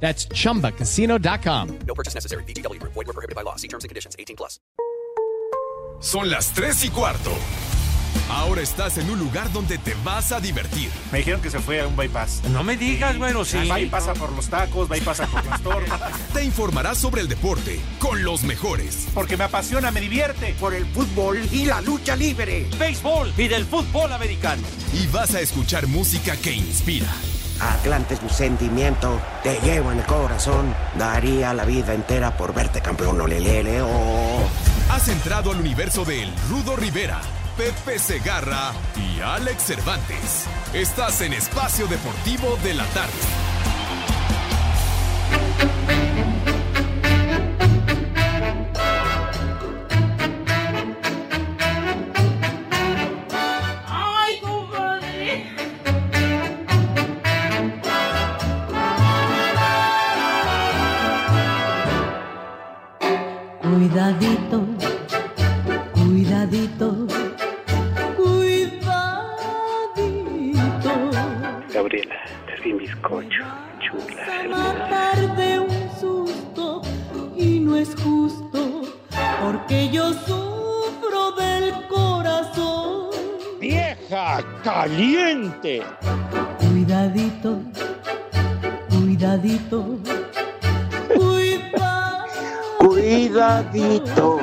That's chumbacasino.com. No purchase necessary. BGW. Void were prohibited by law. See terms and conditions. 18 plus. Son las 3 y cuarto. Ahora estás en un lugar donde te vas a divertir. Me dijeron que se fue a un bypass. No me digas, bueno, sí. Va y pasa por los tacos, va y pasa por las torres. Te informarás sobre el deporte con los mejores. Porque me apasiona, me divierte. Por el fútbol y la lucha libre. Béisbol y del fútbol americano. Y vas a escuchar música que inspira. Atlante es mi sentimiento, te llevo en el corazón. Daría la vida entera por verte campeón, olelele, oh. Has entrado al universo de El Rudo Rivera, Pepe Segarra y Alex Cervantes. Estás en Espacio Deportivo de la Tarde. Cuidadito, cuidadito, cuidadito. Gabriela, te di bizcocho, chula. A matar de un susto y no es justo porque yo sufro del corazón. ¡Vieja caliente! Cuidadito, cuidadito. Cuidadito.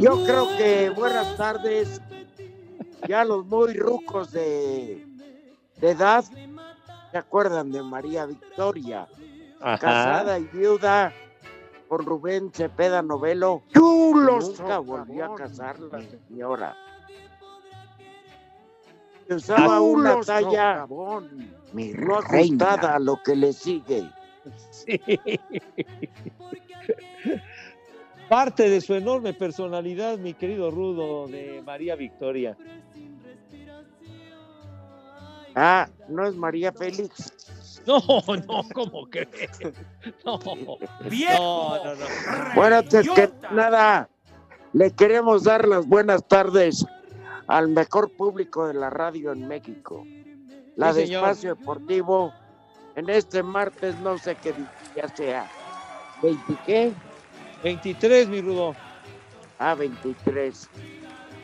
Yo creo que buenas tardes. Ya los muy rucos de, de edad se acuerdan de María Victoria, Ajá. casada y viuda con Rubén Cepeda Novelo. Nunca volvió a casar la señora. Y Usaba una talla Mi no reina. ajustada a lo que le sigue. Sí. Parte de su enorme personalidad, mi querido Rudo, de María Victoria. Ah, no es María Félix. No, no, ¿cómo crees? No, ¡Viejo! no, no, no. Bueno, antes que nada, le queremos dar las buenas tardes al mejor público de la radio en México. La Sí, de señor. Espacio Deportivo, en este martes, no sé qué día sea. ¿20 qué? 23, mi Rudo. Ah, 23.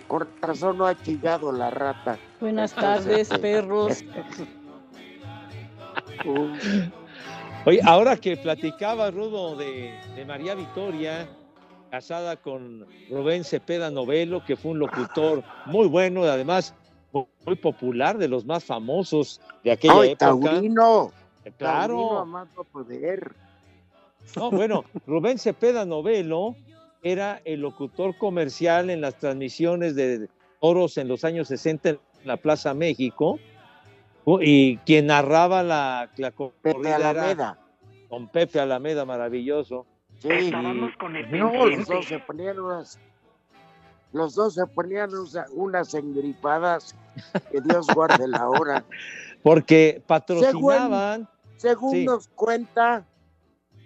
Con razón no ha chillado la rata. Buenas tardes, perros. Oye, ahora que platicaba Rudo de, de María Victoria, casada con Rubén Cepeda Novelo, que fue un locutor muy bueno y además muy, muy popular, de los más famosos de aquella ¡Ay, época. Taurino! A Claro. más no poder. No, bueno, Rubén Cepeda Novelo era el locutor comercial en las transmisiones de toros en los años 60 en la Plaza México y quien narraba la, la era Alameda. con Pepe Alameda, maravilloso. Sí. Estábamos con el No, pendiente. se ponían unas. Los dos se ponían unas engripadas. Que Dios guarde la hora. Porque patrocinaban. Según Sí. nos cuenta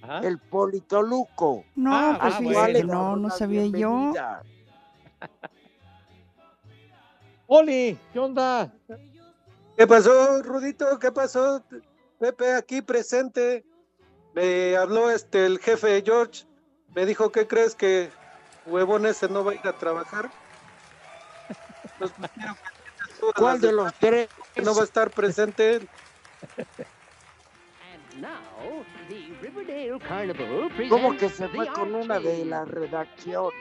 Ajá. el Polito Luco. No, Ah, pues ah, bueno. no, no sabía yo. Oli, ¿qué onda? ¿Qué pasó, Rudito? ¿Qué pasó? Pepe, aquí presente. Me habló este el jefe George. Me dijo, ¿qué crees que huevón ese no va a ir a trabajar? ¿Cuál de los tres? no va a estar presente. ¿Cómo que se fue con una de la redacción?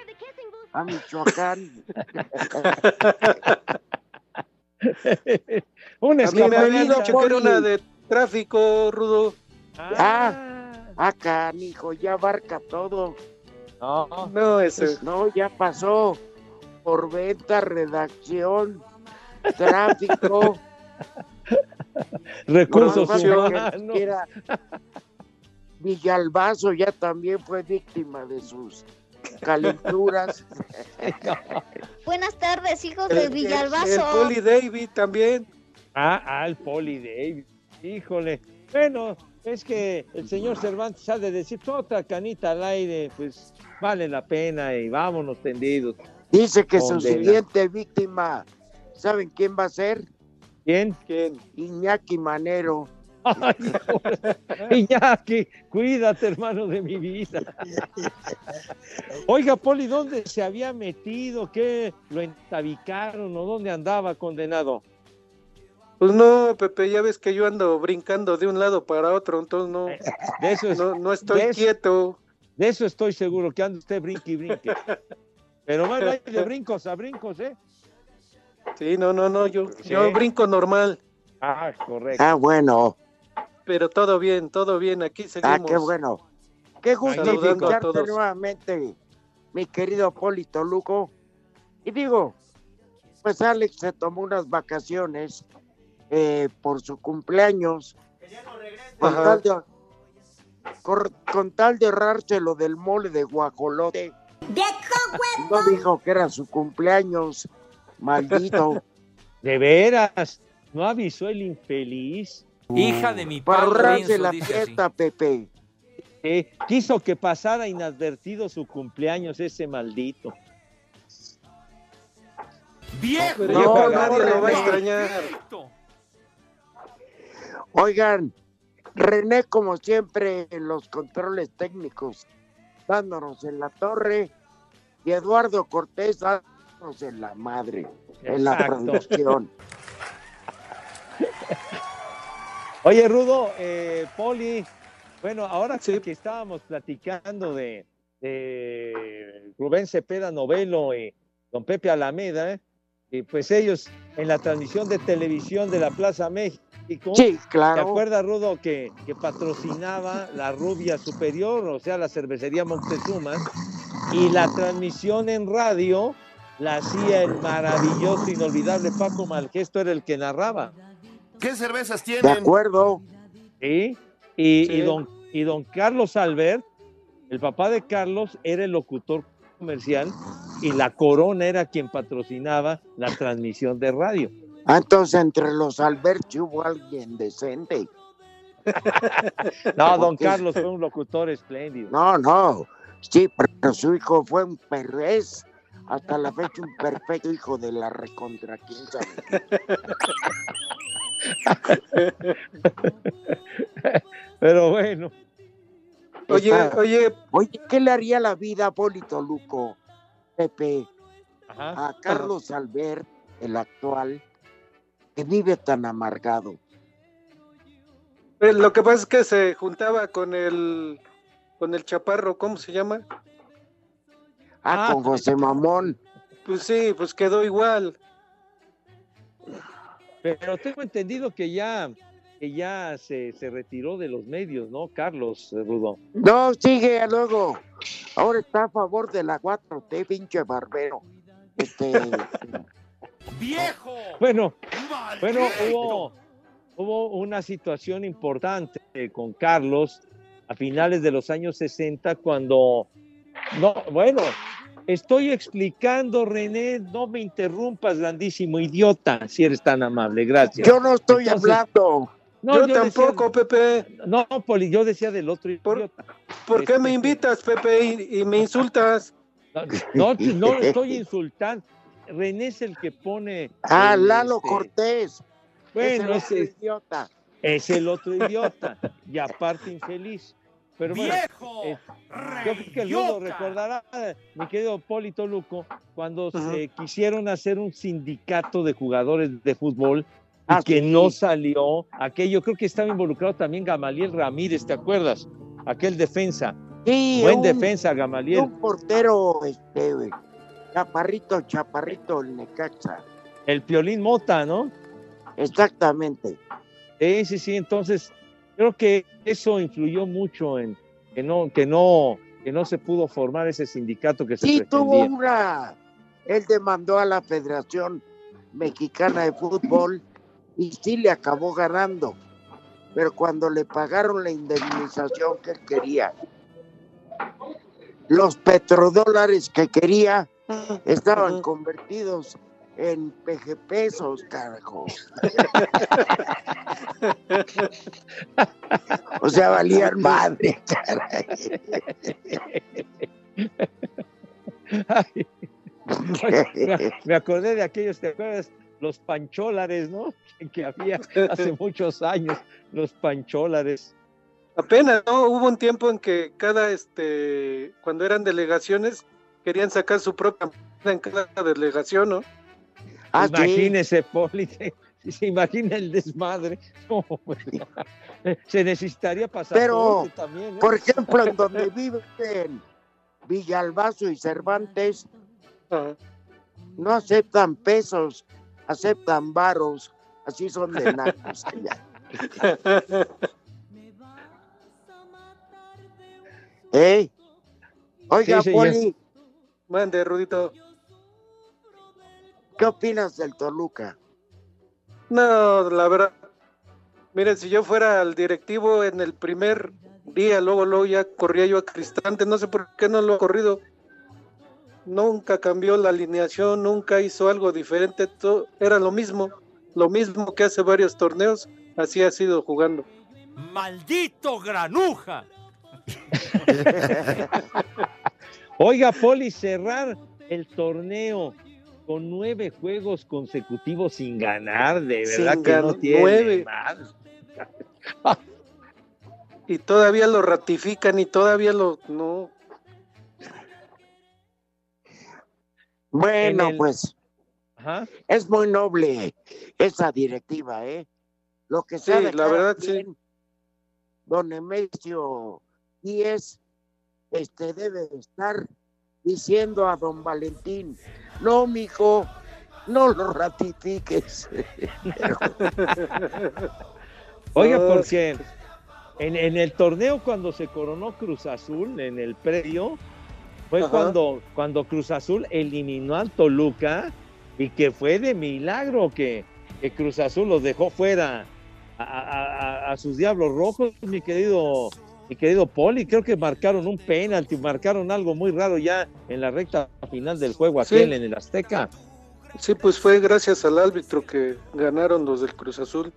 A Michoacán. Un dicho que era una de tráfico, Rudo. Ah, acá, hijo, ya abarca todo. No, No, ese. No, ya pasó por venta, redacción, tráfico. recursos humanos. Villalbazo ya también fue víctima de sus calenturas. Buenas tardes, hijos El, de el- Villalbazo. el Poli David también. Ah, ah, el Poli David. Híjole. Bueno, es que el señor Cervantes ha de decir "Pues, otra canita al aire, pues vale la pena y vámonos tendidos. Dice que su Condena. siguiente víctima, ¿saben quién va a ser? ¿Quién? ¿Quién? Iñaki Manero. Ay. Iñaki, cuídate, hermano de mi vida. Oiga, Poli, ¿dónde se había metido? ¿Qué? ¿Lo entabicaron o dónde andaba condenado? Pues no, Pepe, ya ves que yo ando brincando de un lado para otro, entonces no, De eso, es- no, no estoy de eso- quieto. De eso estoy seguro, que anda usted brinque y brinque. Pero hay de brincos a brincos, ¿eh? Sí, no, no, no, yo, Sí. yo brinco normal, Ah, correcto. Ah, bueno. pero todo bien, todo bien, aquí seguimos. Ah, qué bueno. Qué gusto Saludando a escucharte todos. nuevamente, mi querido Polito Luco. Y digo, pues Alex se tomó unas vacaciones eh, por su cumpleaños. Con Ajá. tal, de, con tal de ahorrárselo del mole de guajolote. No dijo que era su cumpleaños, maldito. De veras, no avisó el infeliz. Hija de mi Para ahorrarse Renzo, la así. fiesta, Pepe. Eh, quiso que pasara inadvertido su cumpleaños ese maldito. ¡Viejo! No, no, nadie lo va a extrañar. Oigan, René, como siempre, en los controles técnicos, dándonos en la torre, y Eduardo Cortés dándonos en la madre, en la producción. Oye, Rudo, eh, Poli, bueno, ahora Sí. que estábamos platicando de, de Rubén Cepeda Novelo y don Pepe Alameda, ¿eh? Y pues ellos en la transmisión de televisión de la Plaza México, Sí, ¿te claro. acuerdas, Rudo, que, que patrocinaba la Rubia Superior, o sea, la cervecería Moctezuma, y la transmisión en radio la hacía el maravilloso, inolvidable Paco Malgesto, era el que narraba. ¿Qué cervezas De tienen? acuerdo. ¿sí? Y, Sí. y don, y don Carlos Albert, el papá de Carlos, era el locutor comercial y la corona era quien patrocinaba la transmisión de radio. Ah, Entonces, entre los Alberti hubo alguien decente. No, don. Carlos fue un locutor espléndido. No, no. Sí, pero su hijo fue un perrés. Hasta la fecha, un perfecto hijo de la recontra, quién sabe. Pero bueno, Oye, oye, Oye, ¿qué le haría la vida a Polito Luco, Pepe, ajá. a Carlos Albert, el actual, que vive tan amargado? eh, lo que pasa es que se juntaba con el con el chaparro, ¿cómo se llama? Ah, Ah. con José Mamón. Pues sí, pues quedó igual. Pero tengo entendido que ya, que ya se, se retiró de los medios, ¿no, Carlos eh, Rudo? No, sigue luego. Ahora está a favor de la 4T, pinche barbero. Este, ¡Viejo! Bueno, bueno, hubo, hubo una situación importante con Carlos a finales de los años 60 cuando, no, bueno, estoy explicando, René, no me interrumpas, grandísimo idiota, si eres tan amable, gracias. yo no estoy Entonces, hablando. No, yo, decía- tampoco, Pepe. no, Poli, yo decía del otro Por- idiota. ¿Por qué me Este- invitas, Pepe, y, y me insultas? No, no, estoy insultando. René es el que pone. Ah, el, Lalo este, Cortés. Bueno, es el ese- otro idiota. es el otro idiota y aparte infeliz. Pero bueno, ¡Viejo! eh, yo creo que ¡Reyota! recordará, mi querido Polito Luco, cuando se quisieron hacer un sindicato de jugadores de fútbol Ah, que sí. no salió aquello. Creo que estaba involucrado también Gamaliel Ramírez, ¿te acuerdas? Aquel defensa, Sí, buen un, defensa Gamaliel. un portero, este, chaparrito, chaparrito, el Necaxa. El Piolín Mota, ¿no? Exactamente. Sí, sí, sí. Entonces, creo que eso influyó mucho en que no, que no, que no se pudo formar ese sindicato que se Sí, tuvo pretendía. una. Él demandó a la Federación Mexicana de Fútbol y sí le acabó ganando. Pero cuando le pagaron la indemnización que él quería, los petrodólares que quería estaban convertidos en PG pesos, carajo. o sea, valían madre, caray. Ay, me, me acordé de aquellos, ¿te acuerdas? Los pancholares, ¿no? Que había hace muchos años, los pancholares. Apenas, ¿no? Hubo un tiempo en que cada, este, cuando eran delegaciones, querían sacar su propia moneda en cada delegación, ¿no? Ah, sí. Imagínese, Poli, se, se imagina el desmadre. No, pues, se necesitaría pasar Pero, también. ¿eh? por ejemplo, en donde viven Villalbazo y Cervantes, no aceptan pesos, aceptan varos, así son de nacos allá. ¿Eh? Oiga, Sí. Poli, Mande, Rudito. ¿qué opinas del Toluca? No, la verdad. Miren, si yo fuera el directivo en el primer día, luego, luego ya corría yo a Cristante, no sé por qué no lo ha corrido. Nunca cambió la alineación, nunca hizo algo diferente, to- era lo mismo, lo mismo que hace varios torneos, así ha sido jugando. ¡Maldito granuja! Oiga, Poli, cerrar el torneo con nueve juegos consecutivos sin ganar, de Sin verdad que no tiene nueve. Y todavía lo ratifican y todavía lo... No, Bueno, el- pues Ajá. es muy noble esa directiva, ¿eh? Lo que sea Sí, de la verdad, sí. quien, Don Nemesio Díez este, debe estar diciendo a don Valentín, no, mijo, no lo ratifiques. Oiga, porque en, en el torneo cuando se coronó Cruz Azul, en el predio, fue Ajá. cuando, cuando Cruz Azul eliminó al Toluca y que fue de milagro que, que Cruz Azul los dejó fuera a, a- a- a sus diablos rojos, mi querido, mi querido Poli. Creo que marcaron un penalti, marcaron algo muy raro ya en la recta final del juego Sí. aquel en el Azteca. sí, pues fue gracias al árbitro que ganaron los del Cruz Azul.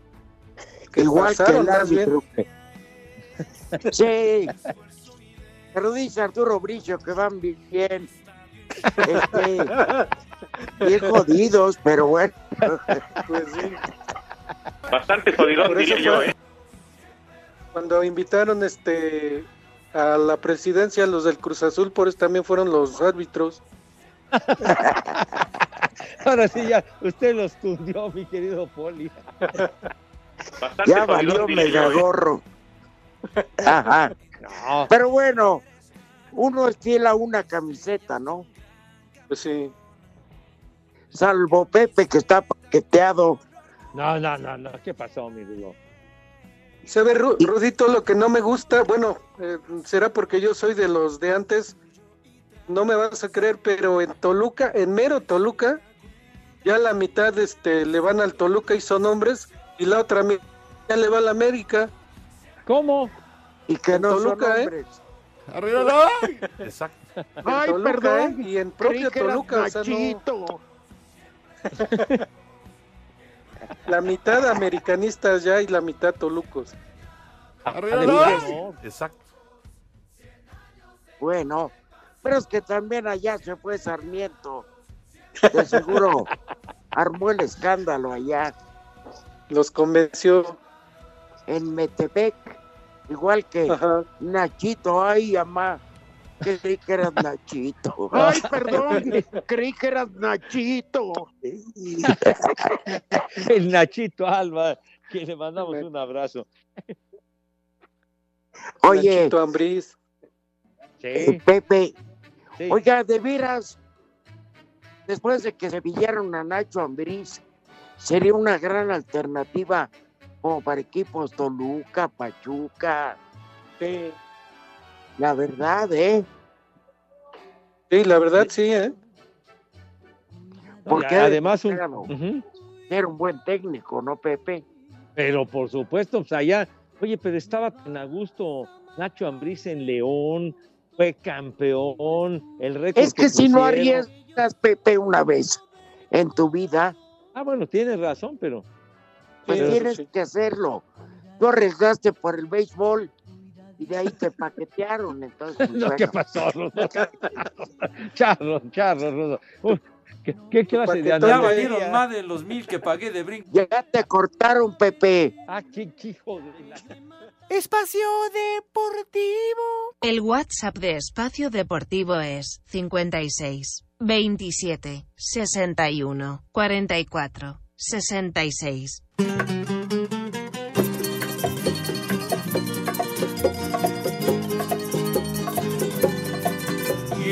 Que Igual que pasaron el más bien. árbitro. Sí. Pero dice Arturo Bricio que van bien. Este, bien jodidos, pero bueno. Pues sí. Bastante eso diría yo, ¿eh? Cuando invitaron este a la presidencia los del Cruz Azul, por eso también fueron los árbitros. Ahora sí, ya usted los tundió, mi querido Poli. Bastante Ya valió ¿eh? megagorro. Ajá. No, Pero bueno, uno es fiel a una camiseta, ¿no? Pues sí. Salvo Pepe que está paqueteado. no, no, no, no. ¿Qué pasó, mi Rulo? Se ve Ru- Rudito lo que no me gusta, bueno, eh, será porque yo soy de los de antes, no me vas a creer, pero en Toluca, en mero Toluca, ya la mitad este, le van al Toluca y son hombres, y la otra mitad ya le va a la América. ¿Cómo? Y que no Toluca, son ¿eh? hombres. Exacto. En Ay, Toluca, perdón. ¿eh? Y en propio Toluca, o sea, no- la mitad americanistas ya y la mitad tolucos. Además, no. Exacto. Bueno, pero es que también allá se fue Sarmiento. De seguro armó el escándalo allá Los convenció. en Metepec. Igual que Ajá. Nachito, ay, mamá. Creí que eras Nachito. Ay, perdón, creí que eras Nachito. El Nachito Alba, que le mandamos un abrazo. Oye, Nachito Ambriz. Sí, Pepe, sí. oiga, de veras, después de que se pillaron a Nacho Ambriz, sería una gran alternativa como para equipos Toluca, Pachuca. Sí. La verdad, ¿eh? Sí, la verdad sí, ¿eh? Porque Además, un, Claro. Era un buen técnico, ¿no, Pepe? pero por supuesto, pues allá, oye, pero estaba tan a gusto Nacho Ambriz en León, fue campeón. El récord Es que si no arriesgas, Pepe, una vez en tu vida, Ah, bueno, tienes razón, pero. Pues tienes que hacerlo. Tú arriesgaste por el béisbol y de ahí te paquetearon. Entonces, pues, No, bueno. ¿Qué pasó, Rudo? Charro, charro, Rudo. ¿Qué, qué clase de Ya valieron más de los mil que pagué de brinco. Ya te cortaron, Pepe. Ah, qué hijo de la... Espacio Deportivo. El WhatsApp de Espacio Deportivo es 56 27 61 44 66. Y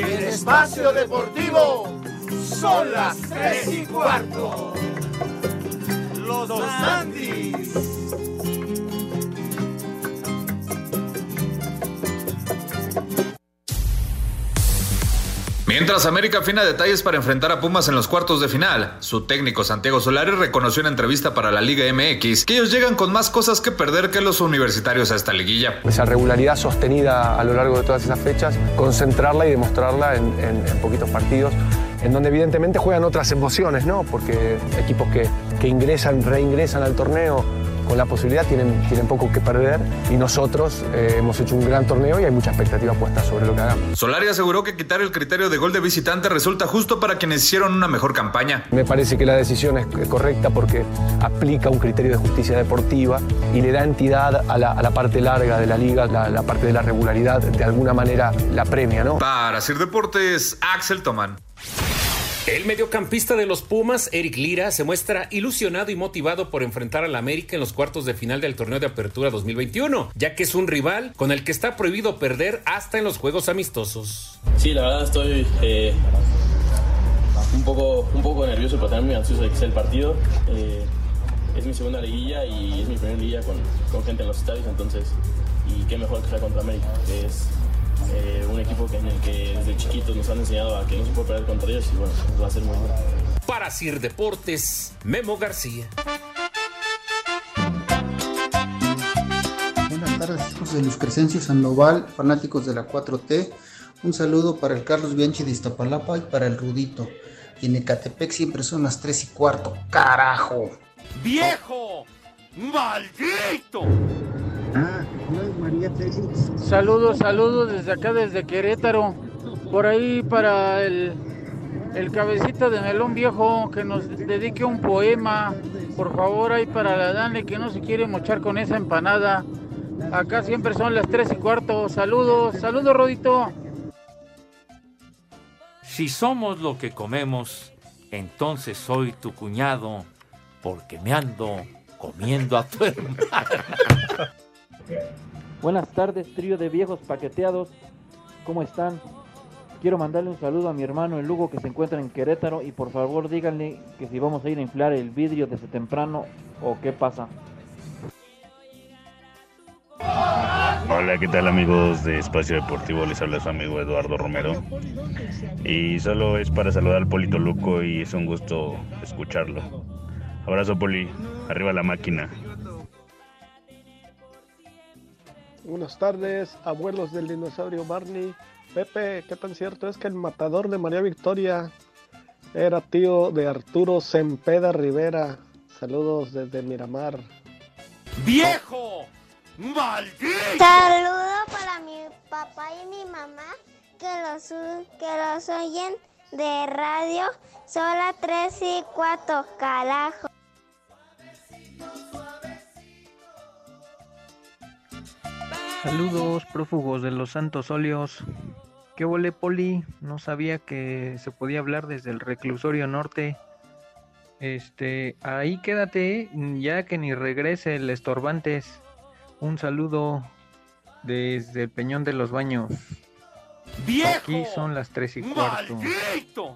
en Espacio Deportivo son las tres y cuarto. Los Andis. Mientras América afina detalles para enfrentar a Pumas en los cuartos de final, su técnico Santiago Solari reconoció en entrevista para la Liga MX que ellos llegan con más cosas que perder que los universitarios a esta liguilla. Esa regularidad sostenida a lo largo de todas esas fechas, concentrarla y demostrarla en, poquitos partidos, en donde evidentemente juegan otras emociones, ¿no? Porque equipos que, que ingresan, reingresan al torneo con la posibilidad tienen, tienen poco que perder y nosotros eh, hemos hecho un gran torneo y hay mucha expectativa puesta sobre lo que hagamos. Solari aseguró que quitar el criterio de gol de visitante resulta justo para quienes hicieron una mejor campaña. Me parece que la decisión es correcta porque aplica un criterio de justicia deportiva y le da entidad a la, a la parte larga de la liga, la, la parte de la regularidad, de alguna manera la premia, ¿no? Para Sir Deportes, Axel Tomán. El mediocampista de los Pumas, Eric Lira, se muestra ilusionado y motivado por enfrentar al América en los cuartos de final del torneo de apertura 2021, ya que es un rival con el que está prohibido perder hasta en los juegos amistosos. Sí, la verdad estoy eh, un, poco, un poco nervioso, pero también muy ansioso de que el partido. Eh, es mi segunda liguilla y es mi primera liguilla con, con gente en los estadios, entonces, y qué mejor que sea contra América, que es eh, un equipo en el que desde chiquitos nos han enseñado a que no se puede perder contra ellos y bueno, va a ser muy bueno. Para Sir Deportes, Memo García. Buenas tardes, hijos de Luis Crescencio Sandoval, fanáticos de la 4T. Un saludo para el Carlos Bianchi de Iztapalapa y para el Rudito. Y en Ecatepec siempre son las 3 y cuarto. ¡Carajo! ¡Viejo! ¡Maldito! Ah, María Félix. Saludos, saludos desde acá, desde Querétaro. Por ahí para el, el cabecita de melón viejo que nos dedique un poema. Por favor, ahí para la Dani que no se quiere mochar con esa empanada. Acá siempre son las tres y cuarto. Saludos, saludos, Rodito. Si somos lo que comemos, entonces soy tu cuñado, porque me ando comiendo a tu hermano. Buenas tardes, trío de viejos paqueteados. ¿Cómo están? Quiero mandarle un saludo a mi hermano el Lugo que se encuentra en Querétaro y por favor díganle que si vamos a ir a inflar el vidrio desde temprano o qué pasa. Hola, ¿qué tal amigos de Espacio Deportivo? Les habla su amigo Eduardo Romero. Y solo es para saludar al Polito Luco y es un gusto escucharlo. Abrazo Poli, arriba la máquina. Buenas tardes, abuelos del dinosaurio Barney. Pepe, ¿qué tan cierto es que el matador de María Victoria era tío de Arturo Sempeda Rivera? Saludos desde Miramar. ¡Viejo! ¡Maldito! Saludo para mi papá y mi mamá que los, que los oyen de radio. Son las 3 y 4, carajo. Saludos, prófugos de los Santos Óleos. ¿Qué volé, Poli? No sabía que se podía hablar desde el reclusorio norte. Este, ahí quédate, ya que ni regrese el estorbantes. Un saludo desde el Peñón de los Baños. ¡Viejo! Aquí son las tres y cuarto. ¡Maldito!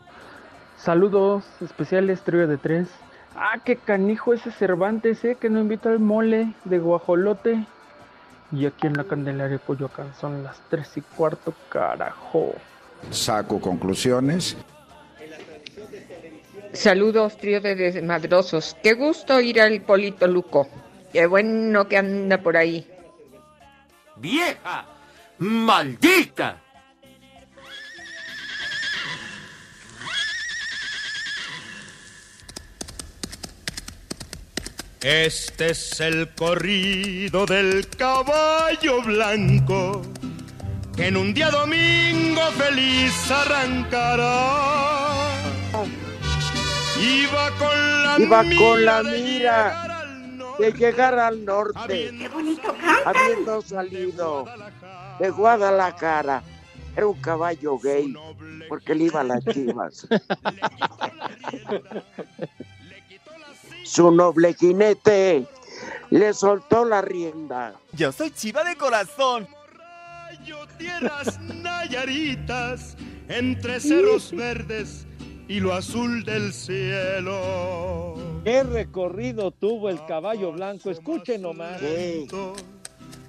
Saludos especiales, trío de tres. Ah, qué canijo ese Cervantes, eh, que no invita al mole de guajolote. Y aquí en la Candelaria Coyoacán son las tres y cuarto, carajo. Saco conclusiones. Saludos, trío de desmadrosos. Qué gusto ir al Polito Luco. Qué bueno que anda por ahí. ¡Vieja! ¡Maldita! Este es el corrido del caballo blanco que en un día domingo feliz arrancará. Iba con la Iba mira con la de mira de llegar al norte, habiendo salido de Guadalajara. Era un caballo gay, porque le iba a las chivas. Su noble jinete le soltó la rienda. Yo soy chiva de corazón. tierras nayaritas entre cerros verdes y lo azul del cielo. ¿Qué recorrido tuvo el caballo blanco? Escuchen nomás.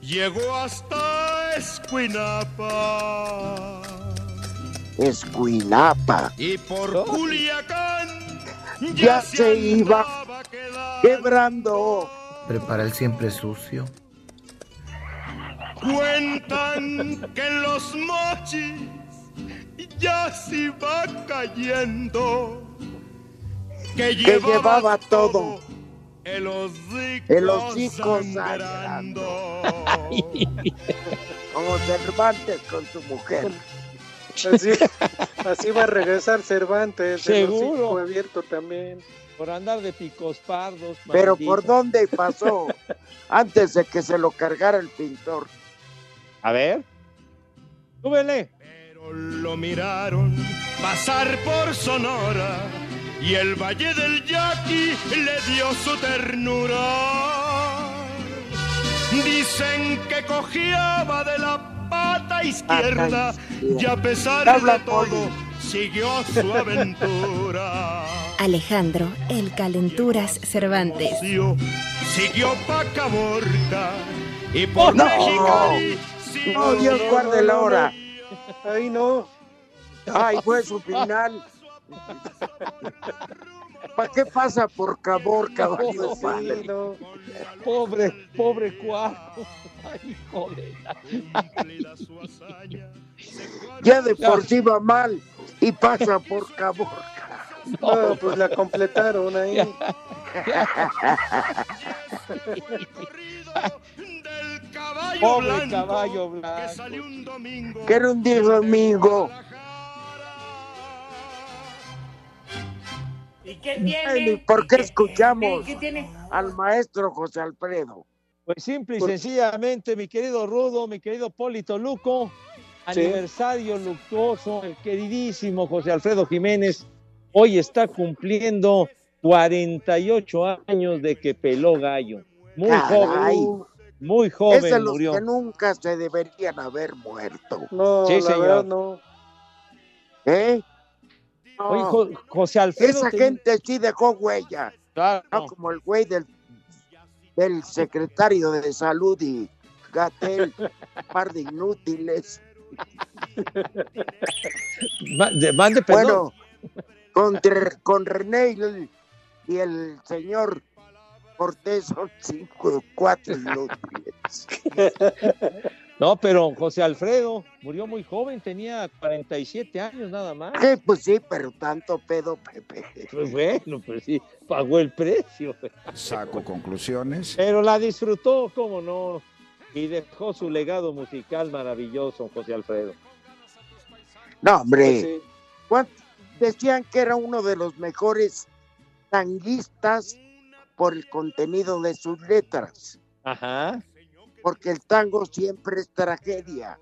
Llegó hasta Escuinapa Escuinapa. y por Culiacán Ya se iba quebrando. Prepara el siempre sucio. Cuentan que los mochis ya se iba cayendo. Que, Que llevaba todo. El hocico, El hocico sangrando. Como Cervantes con su mujer. Así, así va a regresar Cervantes, el Seguro. hocico abierto también. Por andar de picos pardos. Pero maldito. ¿por dónde pasó? Antes de que se lo cargara el pintor. A ver. Súbele. Lo miraron pasar por Sonora y el Valle del Yaqui le dio su ternura. Dicen que cojeaba de la pata izquierda y a pesar Habla, de todo siguió su aventura. Alejandro, el Calenturas Cervantes. Siguió pa' Caborca y por No. Mexicali No, Dios guarde la hora. Ay, no. Ay, fue su final. ¿Para qué pasa por Caborca, valió Sí, no. Pobre, pobre cuajo. Ay, joder. Ya de por sí va mal y pasa por Caborca. No, pues la completaron ahí. Pobre caballo blanco. Que era un día domingo. ¿Y qué ni ¿Por qué escuchamos al maestro José Alfredo? Pues simple y sencillamente, mi querido Rudo, mi querido Polito Luco, aniversario luctuoso, el queridísimo José Alfredo Jiménez, hoy está cumpliendo 48 años de que peló gallo. Muy Caray. joven, muy es joven de los murió. que nunca se deberían haber muerto. No, Sí, la señor. verdad no. ¿Eh? Oye, No. Jo- José Alfredo. Esa gente sí dejó huella. Claro. No como el güey del, del secretario de salud y Gatel, par de inútiles. Ma- de- Mande perdón. Bueno, con, con René y el, y el señor Cortés son cinco, cuatro inútiles. No, pero José Alfredo murió muy joven, tenía 47 años nada más. Sí, pues sí, pero tanto pedo, Pepe. Pues bueno, pues sí, pagó el precio. Saco conclusiones. Pero la disfrutó, cómo no, y dejó su legado musical maravilloso, José Alfredo. No, hombre. Pues sí. ¿cuán- Decían que era uno de los mejores tanguistas por el contenido de sus letras. Ajá. Porque el tango siempre es tragedia.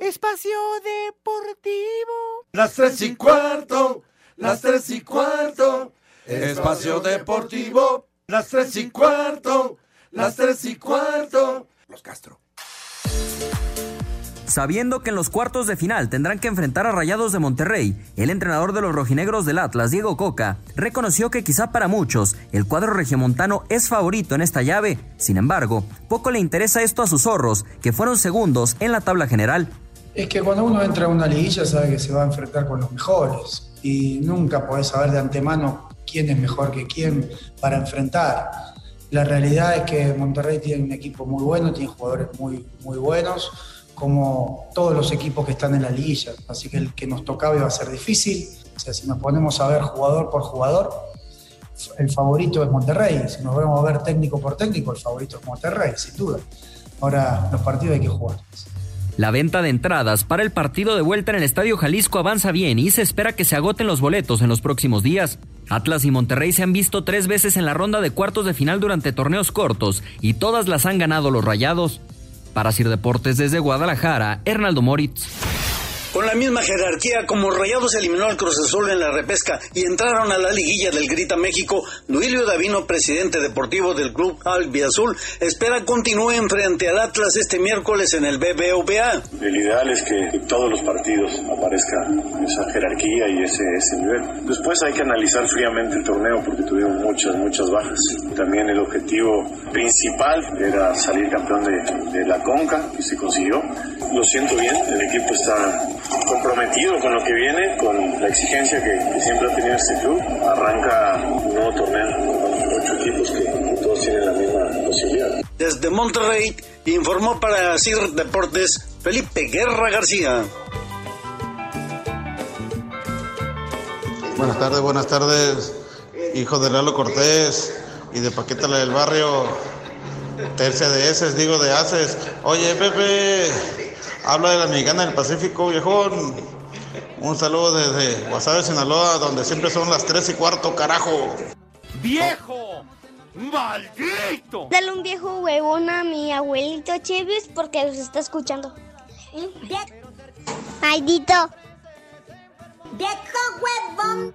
Espacio Deportivo. Las tres y cuarto, las tres y cuarto, espacio deportivo, las tres y cuarto, las tres y cuarto. Los Castro. Sabiendo que en los cuartos de final tendrán que enfrentar a Rayados de Monterrey, el entrenador de los rojinegros del Atlas, Diego Coca, reconoció que quizá para muchos el cuadro regiomontano es favorito en esta llave. Sin embargo, poco le interesa esto a sus zorros, que fueron segundos en la tabla general. Es que cuando uno entra a una liguilla sabe que se va a enfrentar con los mejores y nunca podés saber de antemano quién es mejor que quién para enfrentar. La realidad es que Monterrey tiene un equipo muy bueno, tiene jugadores muy, muy buenos, como todos los equipos que están en la liguilla. Así que el que nos tocaba iba a ser difícil. O sea, si nos ponemos a ver jugador por jugador, el favorito es Monterrey. Si nos vemos a ver técnico por técnico, el favorito es Monterrey, sin duda. Ahora los partidos hay que jugar. La venta de entradas para el partido de vuelta en el Estadio Jalisco avanza bien y se espera que se agoten los boletos en los próximos días. Atlas y Monterrey se han visto tres veces en la ronda de cuartos de final durante torneos cortos y todas las han ganado los Rayados. Para Sir Deportes desde Guadalajara, Hernaldo Moritz. Con la misma jerarquía como Rayados eliminó al Cruz Azul en la repesca y entraron a la liguilla del Grita México, Duilio Davino, presidente deportivo del club Albiazul, espera continúen frente al Atlas este miércoles en el BBVA. El ideal es que todos los partidos aparezca esa jerarquía y ese, ese nivel. Después hay que analizar fríamente el torneo porque tuvimos muchas, muchas bajas. También el objetivo principal era salir campeón de, de la Conca y se consiguió. Lo siento bien, el equipo está comprometido con lo que viene, con la exigencia que, que siempre ha tenido este club. Arranca un nuevo torneo con ocho equipos que, que todos tienen la misma posibilidad. Desde Monterrey informó para CIR Deportes Felipe Guerra García. Buenas tardes, buenas tardes, hijo de Lalo Cortés y de Paqueta la del Barrio, tercia de Eses, digo de Haces. Oye, Pepe, habla de la mexicana del Pacífico, viejón. Un saludo desde Guasave, Sinaloa, donde siempre son las tres y cuarto, carajo. ¡Viejo! ¡Maldito! Dale un viejo huevón a mi abuelito Chevis porque los está escuchando. Maldito. Viejo huevón.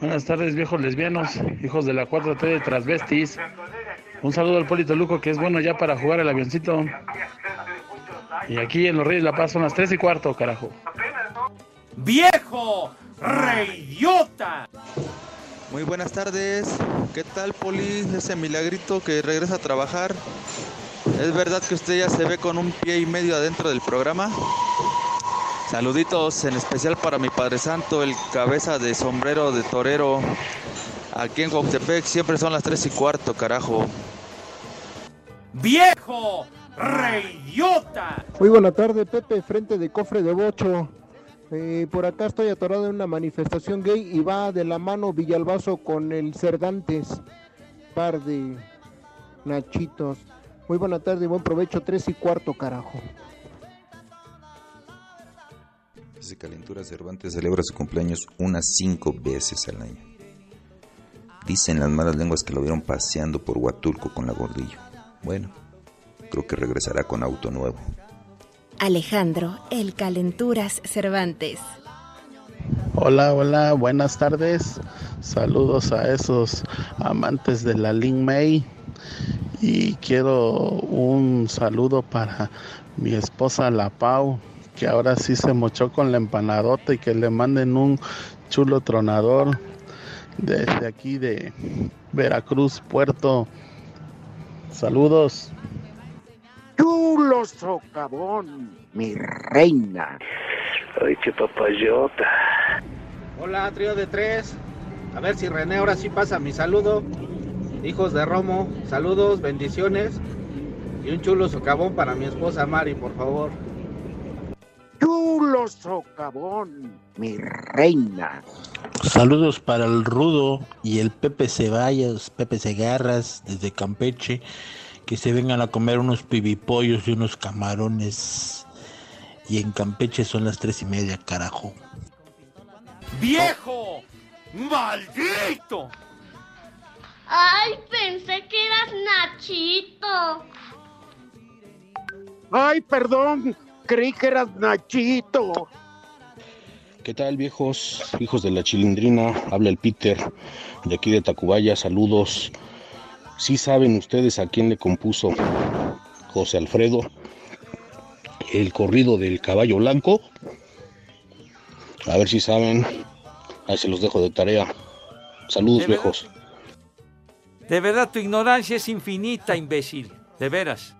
Buenas tardes, viejos lesbianos, hijos de la 4T de Transvestis. Un saludo al Polito Luco, que es bueno ya para jugar el avioncito. Y aquí en los Reyes de La Paz son las 3 y cuarto, carajo. ¡Viejo! ¡Reyota! Muy buenas tardes. ¿Qué tal, Poli? Ese milagrito que regresa a trabajar. ¿Es verdad que usted ya se ve con un pie y medio adentro del programa? Saluditos en especial para mi Padre Santo, el cabeza de sombrero de torero. Aquí en Cuautepec siempre son las 3 y cuarto, carajo. ¡Viejo! ¡Reyota! Muy buena tarde, Pepe, frente de cofre de bocho. Eh, por acá estoy atorado en una manifestación gay y va de la mano Villalbazo con el Cerdantes. Par de nachitos. Muy buena tarde y buen provecho, tres y cuarto, carajo. Desde Calentura Cervantes celebra su cumpleaños unas cinco veces al año. Dicen las malas lenguas que lo vieron paseando por Huatulco con la gordillo. Bueno, creo que regresará con auto nuevo. Alejandro, el Calenturas Cervantes. Hola, hola, buenas tardes. Saludos a esos amantes de la Lin May. Y quiero un saludo para mi esposa La Pau, que ahora sí se mochó con la empanadota y que le manden un chulo tronador desde aquí de Veracruz, Puerto. Saludos. Chulo socavón, mi reina. Ay, qué papayota. Hola, trío de tres. A ver si René ahora sí pasa mi saludo. Hijos de Romo, saludos, bendiciones. Y un chulo socavón para mi esposa Mari, por favor. Chulo socavón, mi reina. Saludos para el Rudo y el Pepe Ceballos, Pepe Segarras desde Campeche, que se vengan a comer unos pibipollos y unos camarones. Y en Campeche son las tres y media, carajo. ¡Viejo! ¡Maldito! Ay, pensé que eras Nachito. Ay, perdón, creí que eras Nachito. ¿Qué tal, viejos? Hijos de la chilindrina, habla el Peter de aquí de Tacubaya, saludos. ¿Sí saben ustedes a quién le compuso José Alfredo el corrido del caballo blanco? A ver si saben. Ahí se los dejo de tarea. Saludos, ¿De viejos. De verdad, tu ignorancia es infinita, imbécil. De veras.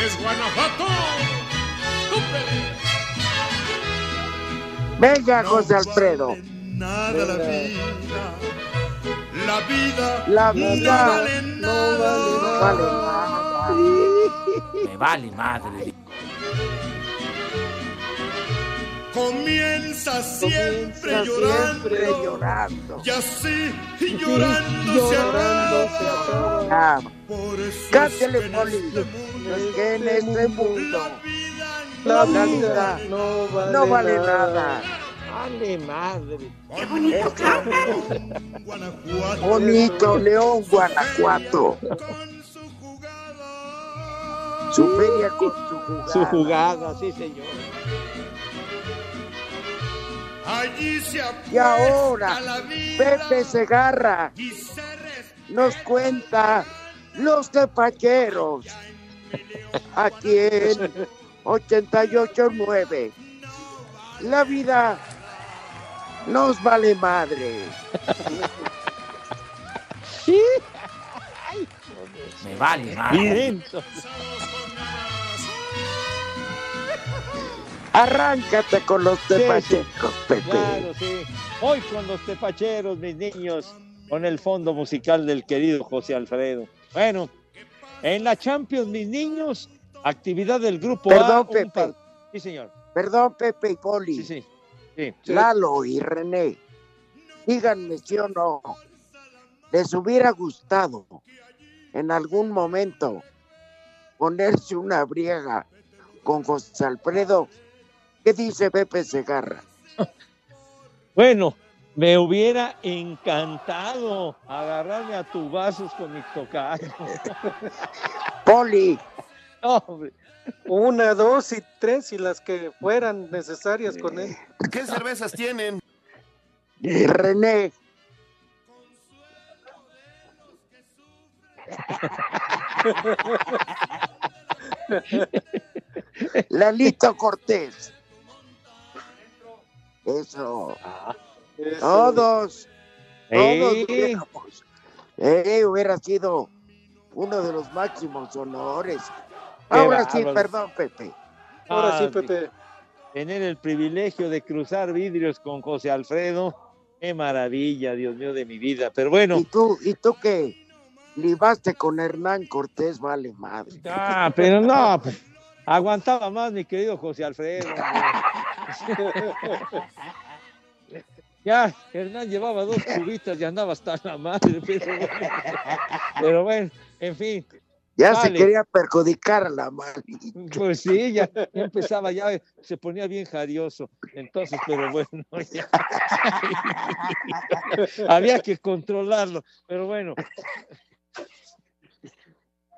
Rajes, Guanajuato! ¡Túmpele! Venga, José Alfredo. Nada la vida, La vida, La vida no vale nada. no vale nada. Me vale madre. Comienza siempre Comienza llorando. siempre llorando. Y así, llorando se acaba. Ah, Por eso Cántele, es que en Poli. este Es que en este mundo la la vida vida no vale, no vale nada. Vale madre. Qué bonito Guanajuato. Bonito León, Guanajuato. Su feria con su jugada. Su jugada, sí señor. Allí se Y ahora, la vida Pepe Segarra y se nos cuenta los tepacheros. Aquí en 88.9. La vida nos vale madre. Me vale madre. Arráncate con los Sí, tepacheros, Pepe. Claro, sí. Hoy con los tepacheros, mis niños, con el fondo musical del querido José Alfredo. Bueno, en la Champions, mis niños, actividad del grupo. Perdón, Pepe. par- Sí, señor. Perdón, Pepe y Poli. Sí, sí. sí. Lalo y René, díganme si o no, ¿les hubiera gustado en algún momento ponerse una briega con José Alfredo? ¿Qué dice Pepe Segarra? Bueno, me hubiera encantado agarrarme a tu vasos con mi tocayo. Poli, No, hombre. Una, dos y tres y las que fueran necesarias con él. ¿Qué cervezas tienen? René, Lalito Cortés. Eso. Todos. Todos Sí. hubiéramos. Eh, hubiera sido uno de los máximos honores. Qué Ahora sí, perdón, Pepe. Ahora sí, Ah, Pepe. Tener el privilegio de cruzar vidrios con José Alfredo. Qué maravilla, Dios mío, de mi vida. Pero bueno, ¿Y tú, y tú que libaste con Hernán Cortés? Vale, madre. ah, pero no, pues, aguantaba más mi querido José Alfredo. Ya, Hernán llevaba dos cubitas y andaba hasta la madre. Pero bueno, pero bueno, en fin. Ya Vale. se quería perjudicar a la madre. Pues sí, ya, ya empezaba, ya se ponía bien jarioso. Entonces, pero bueno, ya. había que controlarlo. Pero bueno,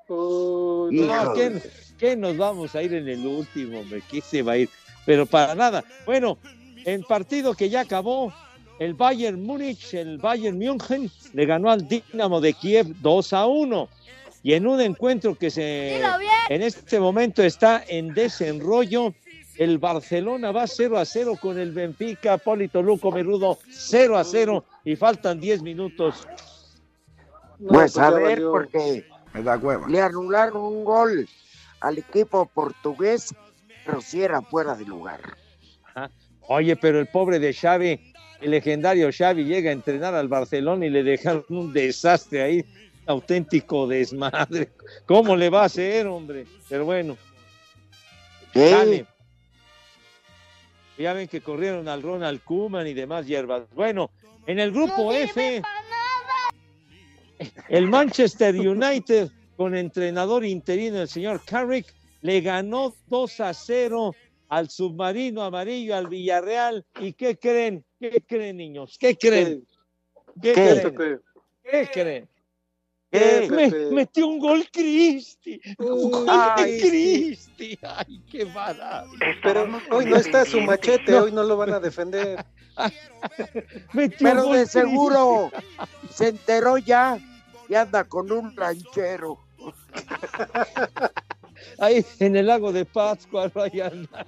Uy, no, Híjole. ¿qué, qué nos vamos a ir en el último, hombre? ¿Qué se va a ir? Pero para nada. Bueno, en partido que ya acabó, el Bayern Múnich, el Bayern München, le ganó al Dinamo de Kiev 2 a 1. Y en un encuentro que se en este momento está en desenrollo, el Barcelona va 0 a 0 con el Benfica, Polito Luco Merudo 0 a 0 y faltan 10 minutos. No, Pues pues a ver, porque le anularon un gol al equipo portugués, pero sí era fuera de lugar. Ajá. Oye, pero el pobre de Xavi, el legendario Xavi llega a entrenar al Barcelona y le dejaron un desastre ahí, auténtico desmadre. ¿Cómo le va a hacer, hombre? Pero bueno, Sí, Dale. Ya ven que corrieron al Ronald Koeman y demás hierbas. Bueno, en el grupo F, el Manchester United con entrenador interino el señor Carrick le ganó 2 a 0 al submarino amarillo, al Villarreal. ¿Y qué creen? ¿Qué creen, niños? ¿Qué creen? ¿Qué, ¿Qué? creen? Pepe. ¿Qué creen? ¿Qué, Me- Pepe? metió un gol Cristi. Un gol Ay, de sí. Cristi. Ay, qué maravilla. Pero hoy no está su machete, hoy no lo van a defender. Metió pero gol de seguro se enteró ya y anda con un ranchero. Ahí en el lago de ahí anda.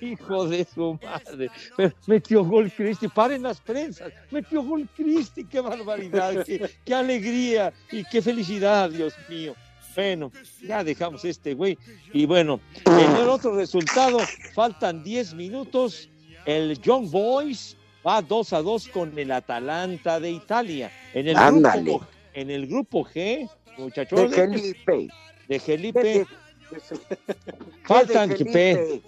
Hijo de su madre. Pero metió gol Cristi. Paren las prensas. Metió gol Cristi. Qué barbaridad. Qué, qué alegría y qué felicidad, Dios mío. Bueno, ya dejamos este güey. Y bueno, en el otro resultado, faltan 10 minutos. El Young Boys va 2 a 2 con el Atalanta de Italia. En el, Ándale. grupo, en el grupo G, muchachos. De Felipe. De Felipe. ¿Qué Faltan que Felipe?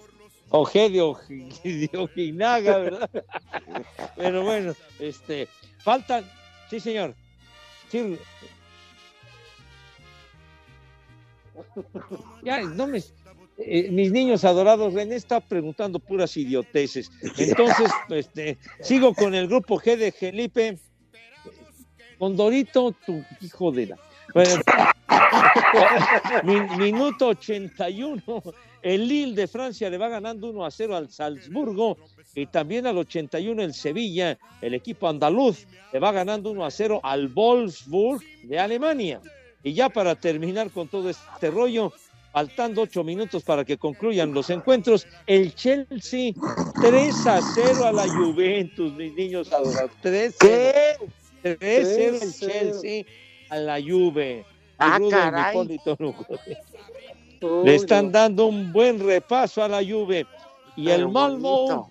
O G de, Oji- de Ojinaga, ¿verdad? Pero bueno, este, faltan, sí señor. Sí. Ya, no me, eh, mis niños adorados, René está preguntando puras idioteces. Entonces, este, sigo con el grupo G de Felipe. Con Dorito, tu hijo de la. Bueno, min- minuto 81. El Lille de Francia le va ganando 1 a 0 al Salzburgo. Y también al 81 el Sevilla, el equipo andaluz, le va ganando 1 a 0 al Wolfsburg de Alemania. Y ya para terminar con todo este rollo, faltando ocho minutos para que concluyan los encuentros, el Chelsea 3 a 0 a la Juventus, mis niños adorados. 3 ¿Qué? 3 0 el 3-0. Chelsea a la Juve. Ah, Mi caray. mi Hipólito Lugo. Le están dando un buen repaso a la Juve. Y el Malmo bonito.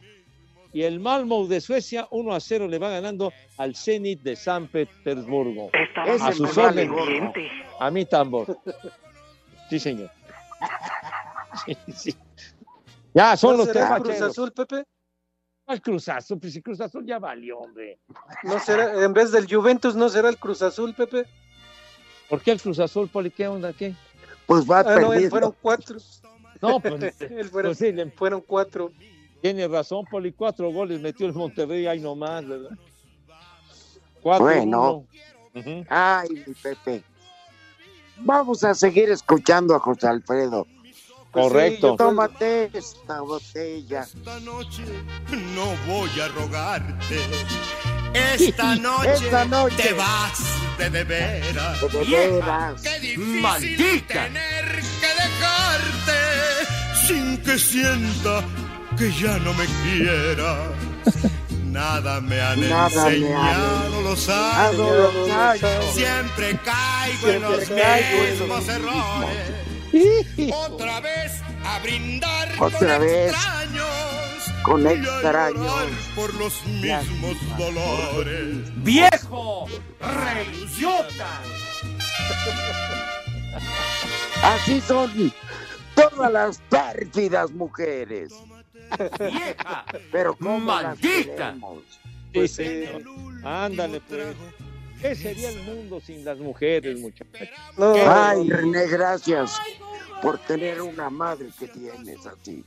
y el Malmo de Suecia 1 a 0 le va ganando al Zenit de San Petersburgo. A sus órdenes. A mí tambor. Sí, señor. Sí, sí. Ya, son ¿No los será tres Cruz. Azul, Pepe? ¿Cuál Cruz Azul? Pues si Cruz Azul ya valió, hombre. ¿No será, en vez del Juventus, no será el Cruz Azul, Pepe? ¿Por qué el Cruz Azul, Poli? ¿Qué onda? ¿Qué? Pues va Ah, no, él perdiendo. fueron cuatro. No, pues, Él fueron, pues sí, le- fueron cuatro. tiene razón, Poli. Cuatro goles metió el Monterrey ahí nomás, ¿verdad? Cuatro, Bueno. Ay, mi Pepe. Vamos a seguir escuchando a José Alfredo. Pues Correcto. Tómate esta botella. Esta noche no voy a rogarte. Esta noche, Esta noche. te vas de de veras. De veras. Qué difícil ¡Maldita! tener que dejarte sin que sienta que ya no me quiera. Nada me han Nada me enseñado han los años. los años. Siempre caigo en los Siempre en los mismos errores. Otra vez a brindar Otra con vez extraños. Con extraños. por los mismos dolores. ¡Viejo! ¡Reyota! Así son todas las pérfidas mujeres. ¡Vieja! Pero ¿cómo las ¡Maldita! Sí, señor. Ándale, pues. ¿Qué sería el mundo sin las mujeres, muchachos? Ay, René, gracias por tener una madre que tienes así.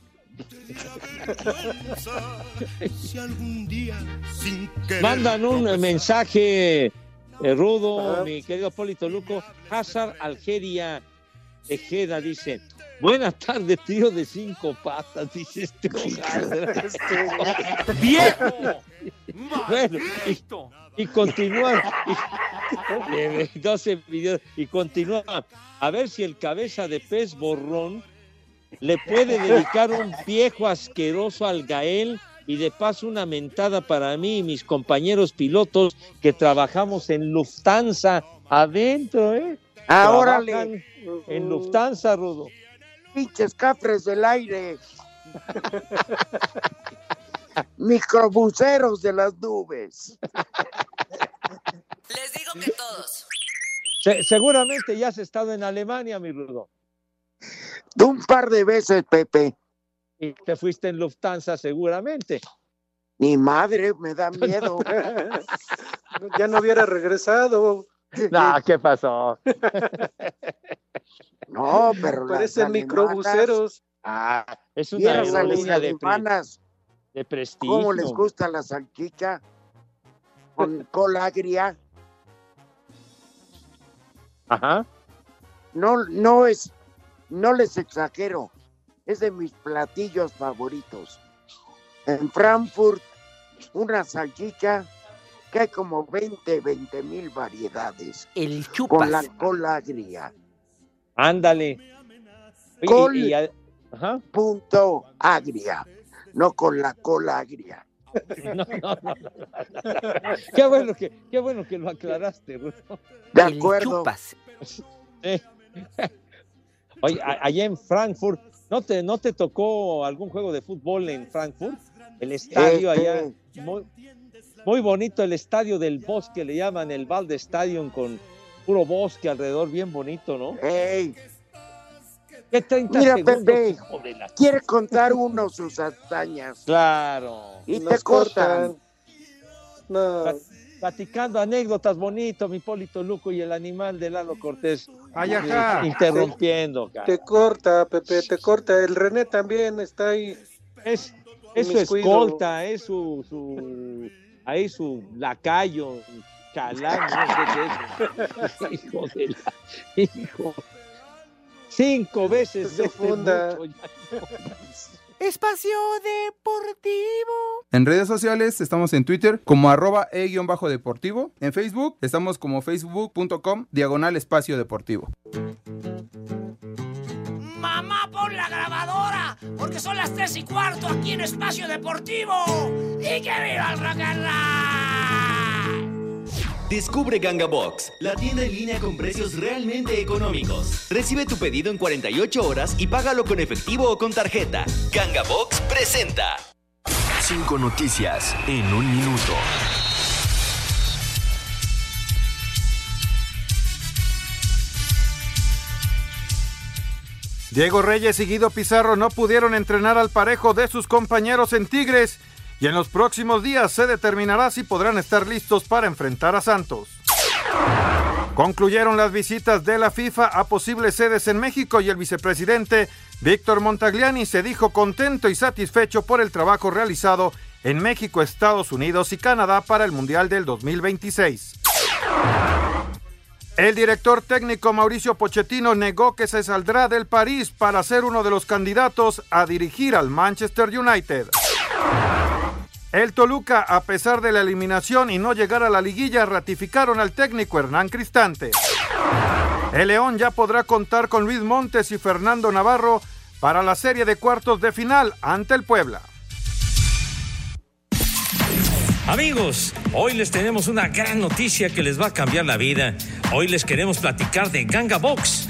Si algún día sin querer Mandan un tropezar, mensaje eh, rudo, mi querido Polito Luco. Hazard Algeria Tejeda dice: Buenas tardes, tío de cinco patas, dice este hojaldra. ¡Viejo! Bueno, ¡Maldito! y continúa y, eh, 12 videos, y continúa a ver si el cabeza de pez borrón le puede dedicar un viejo asqueroso al Gael y de paso una mentada para mí y mis compañeros pilotos que trabajamos en Lufthansa adentro, ¿eh? Ah, Trabajan órale, En Lufthansa, Rudo. pinches cafres del aire. Microbuseros de las nubes. Les digo que todos. Se- seguramente ya has estado en Alemania, mi Rudo. De un par de veces, Pepe. Y te fuiste en Lufthansa seguramente. Mi madre me da miedo. ya no hubiera regresado. No, ¿qué pasó? No, pero Parecen microbuseros. Ah, es una aerolínea de, alemanas, de prestigio. ¿Cómo les gusta la salchicha? Con cola agria. Ajá. No, no es, no les exagero. Es de mis platillos favoritos. En Frankfurt, una salchicha que hay como 20, 20 mil variedades. El Con la chupas. cola agria. Ándale. Oye, Col- y- y a- Ajá. Punto agria. No con la cola agria. No, no, no, no. Qué bueno que, qué bueno que lo aclaraste, Rudo. De El acuerdo. chupas. Eh. Oye, a- allá en Frankfurt, ¿no te, ¿no te tocó algún juego de fútbol en Frankfurt? El estadio allá, muy, Muy bonito el estadio del bosque, le llaman el Valde Stadium con puro bosque alrededor, bien bonito, ¿no? ¡Ey! ¿Qué 30 Mira, Pepe, hijo de la- quiere contar uno sus hazañas. Claro. Y te Nos cortan. No. Plat- Platicando anécdotas bonitos, mi Polito Luco y el animal de Lalo Cortés. Ay, ajá. Interrumpiendo, cara. Te corta, Pepe, te corta. El René también está ahí. Es, es su escolta, es su, su ahí su lacayo, calán, no sé qué es. Hijo de la, hijo. Cinco veces Se vete funda. mucho, ya no. Espacio Deportivo. En redes sociales estamos en Twitter como arroba e-deportivo. En Facebook estamos como facebook.com diagonal espacio deportivo. Mamá, pon la grabadora, porque son las tres y cuarto aquí en Espacio Deportivo. ¡Y que viva el rock and roll! Descubre Ganga Box, la tienda en línea con precios realmente económicos. Recibe tu pedido en 48 horas y págalo con efectivo o con tarjeta. Ganga Box presenta. Cinco noticias en un minuto. Diego Reyes y Guido Pizarro no pudieron entrenar al parejo de sus compañeros en Tigres y en los próximos días se determinará si podrán estar listos para enfrentar a Santos. Concluyeron las visitas de la FIFA a posibles sedes en México y el vicepresidente Víctor Montagliani se dijo contento y satisfecho por el trabajo realizado en México, Estados Unidos y Canadá para el Mundial del 2026. El director técnico Mauricio Pochettino negó que se saldrá del París para ser uno de los candidatos a dirigir al Manchester United. El Toluca, a pesar de la eliminación y no llegar a la liguilla, ratificaron al técnico Hernán Cristante. El León ya podrá contar con Luis Montes y Fernando Navarro para la serie de cuartos de final ante el Puebla. Amigos, hoy les tenemos una gran noticia que les va a cambiar la vida. Hoy les queremos platicar de Ganga Box,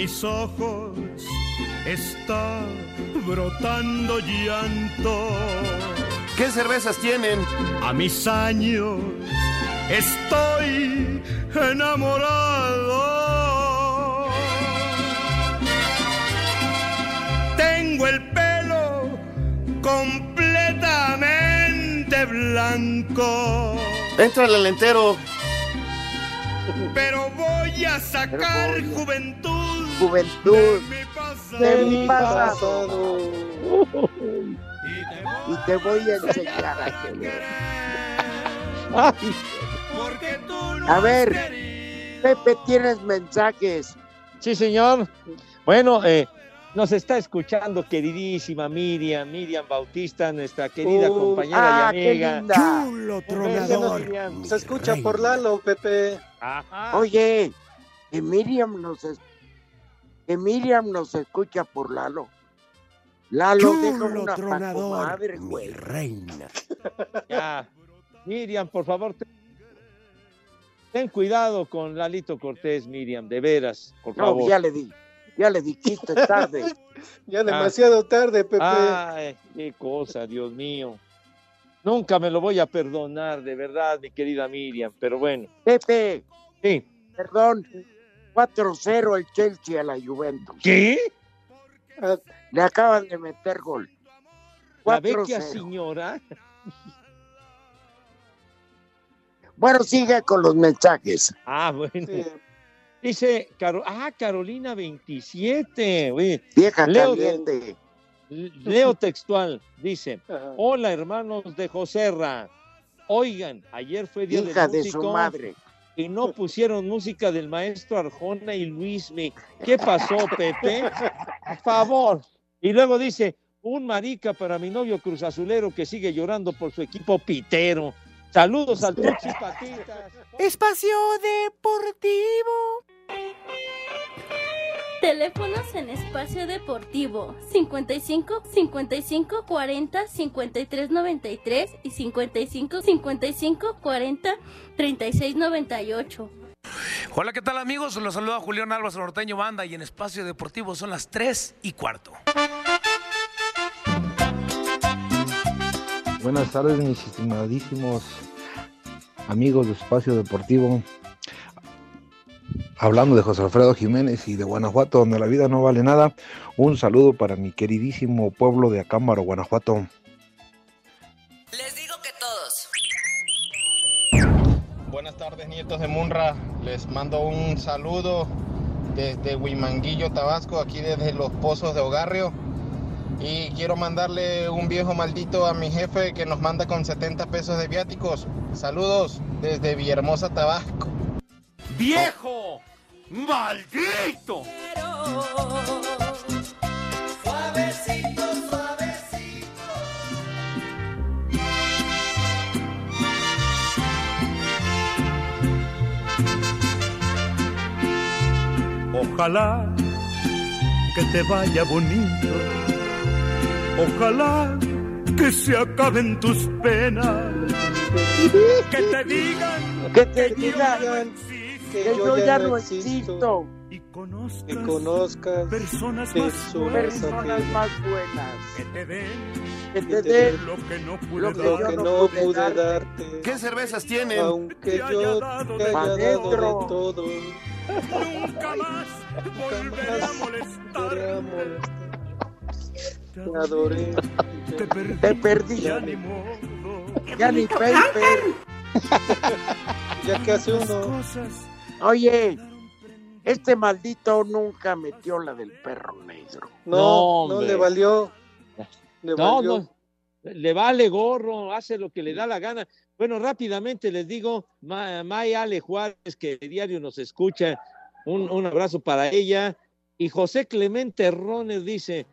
Mis ojos está brotando llanto. ¿Qué cervezas tienen? A mis años estoy enamorado. Tengo el pelo completamente blanco. Entra el entero. Pero voy a sacar juventud. Juventud de mi pasado. Y te voy a enseñar a querer. A ver, Pepe, tienes mensajes. Sí, señor. Bueno, eh, nos está escuchando queridísima Miriam, Miriam Bautista, nuestra querida Uh, compañera ah, y qué amiga. linda. Chulo tronador. Se escucha por Lalo, Pepe. Oye, que Miriam nos es- que Miriam nos escucha por Lalo. Lalo Chulo una tronador, madre, güey. reina. Ya. Miriam, por favor, ten, ten cuidado con Lalito Cortés, Miriam, de veras, por No, favor. ya le di, ya le di, quito es tarde. Ya demasiado tarde, Pepe. Ay, qué cosa, Dios mío. Nunca me lo voy a perdonar, de verdad, mi querida Miriam, pero bueno. Pepe. Sí. Perdón. 4-0 el Chelsea a la Juventus. ¿Qué? Le acaban de meter gol. La 4-0. vecchia señora. Bueno, sigue con los mensajes. Ah, bueno. Dice, Caro- ah, Carolina 27. oye. Vieja Leo, caliente. Leo textual, dice, hola hermanos de Joserra. Oigan, ayer fue día Hija del de su madre. Y no pusieron música del maestro Arjona y Luismi. ¿Qué pasó, Pepe? Por favor. Y luego dice, un marica para mi novio Cruz Azulero que sigue llorando por su equipo pitero. Saludos al Tuxi Patitas. Espacio Deportivo. Teléfonos en espacio deportivo 55 55 40 53 93 y 55 55 40 36 98. Hola, ¿qué tal amigos? Los saluda Julián Álvarez Norteño Banda y en Espacio Deportivo son las 3 y cuarto. Buenas tardes, mis estimadísimos amigos de Espacio Deportivo. Hablando de José Alfredo Jiménez y de Guanajuato, donde la vida no vale nada, un saludo para mi queridísimo pueblo de Acámbaro, Guanajuato. Buenas tardes, nietos de Munra. Les mando un saludo desde Huimanguillo, Tabasco, aquí desde los pozos de Hogarrio. Y quiero mandarle un viejo maldito a mi jefe que nos manda con 70 pesos de viáticos. Saludos desde Villahermosa, Tabasco. ¡Viejo! ¡Maldito! Suavecito, suavecito. Ojalá que te vaya bonito. Ojalá que se acaben tus penas. Que te digan Que te digan que yo ya no existo. y conozcas, Que conozcas personas personas más Personas que- más buenas. que te den Que te lo que no pude lo que lo yo que no no pude pude darte. darte. ¿Qué cervezas tienen? Aunque Te haya yo dado te de haya dado adentro. de todo. Nunca más volveré a molestar. volveré a molestar. Te adoré. Te perdí. Te perdí. Ya ni modo. Ya ni paper. Ya que hace uno. Cosas Oye, este maldito nunca metió la del perro negro. No, No, le valió. Le No, valió. no. Le vale gorro, hace lo que le da la gana. Bueno, rápidamente les digo, Ma- Maya Ale Juárez, que diario nos escucha, un, un abrazo para ella. Y José Clemente Rones dice,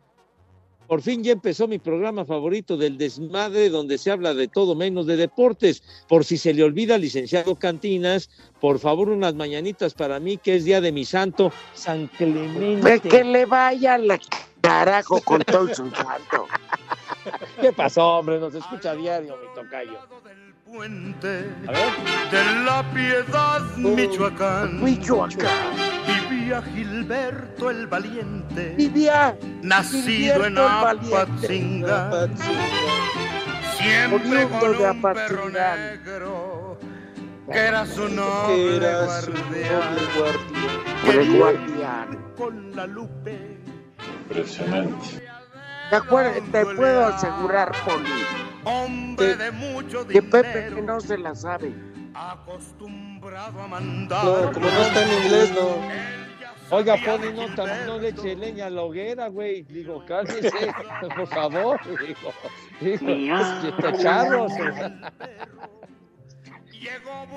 por fin ya empezó mi programa favorito del desmadre, donde se habla de todo menos de deportes. Por si se le olvida, licenciado Cantinas, por favor unas mañanitas para mí, que es día de mi santo, San Clemente. que le vaya la carajo con todo su santo. ¿Qué pasó, hombre? Nos escucha a diario, mi tocayo. Puente de la piedad, Michoacán. Michoacán. Vivía Gilberto el Valiente, Vivía nacido en Valiente. Apatzinga. Siempre con un perro negro, que era su noble era su guardián. noble guardián. con la lupe. ¿Te acuerdas? Te puedo asegurar, Poli, Hombre de mucho que Pepe dinero, no se la sabe. acostumbrado a mandar. No, como no está en inglés, no. Oiga, Poli, no, también no le eche leña a la hoguera, güey. Digo, cálmese, por favor. Digo, digo, charros.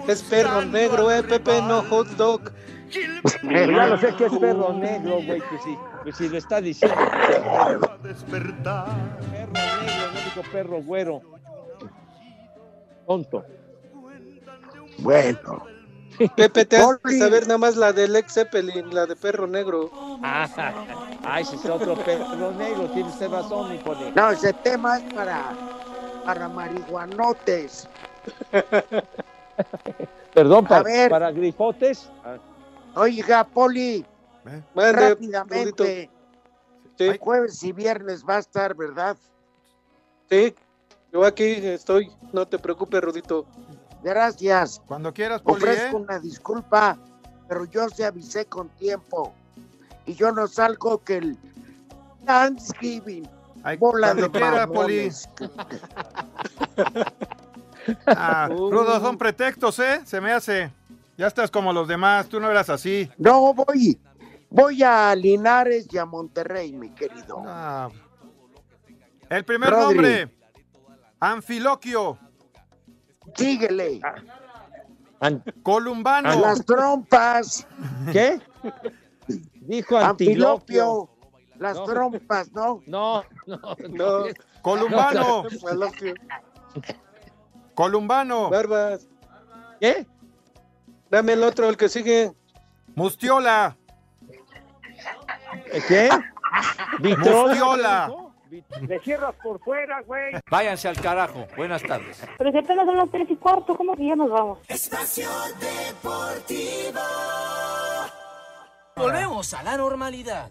Es perro negro, eh, Pepe, no hot dog. Ya lo sé que es perro negro, güey, que si, que si le está diciendo. Perro Despertar. negro, no perro güero. Tonto. Bueno, Pepe, te hace saber nada más la del ex Zeppelin, la de perro negro. Ah, ay, si es otro perro negro, tiene usted razón, mi Poli. no, ese tema es para, para marihuanotes. Perdón, para, ver. para grifotes. Ah, Oiga, Poli, Mande, rápidamente. Sí, Jueves y viernes va a estar, ¿verdad? sí. Yo aquí estoy. No te preocupes, Rudito. Gracias. Cuando quieras, Poli, Ofrezco ¿eh? una disculpa, pero yo se avisé con tiempo. Y yo no salgo que el Thanksgiving. Ay, Bola de quiera, Poli. Ah, Rudo, son pretextos, ¿eh? Se me hace. Ya estás como los demás, tú no eras así. No, voy. Voy a Linares y a Monterrey, mi querido. Ah. El primer Rodri. nombre, Anfiloquio. Síguele. Columbano. Las trompas. ¿Qué? Dijo antilopio. Las No. trompas, ¿no? No, no, No. Columbano. Columbano. Barbas. ¿Qué? Dame el otro, el que sigue. Mustiola. ¿Qué? Mustiola. Le cierras por fuera, güey. Váyanse al carajo. Buenas tardes. Pero si apenas son las tres y cuarto, ¿cómo que ya nos vamos? Espacio Deportivo. Volvemos a la normalidad.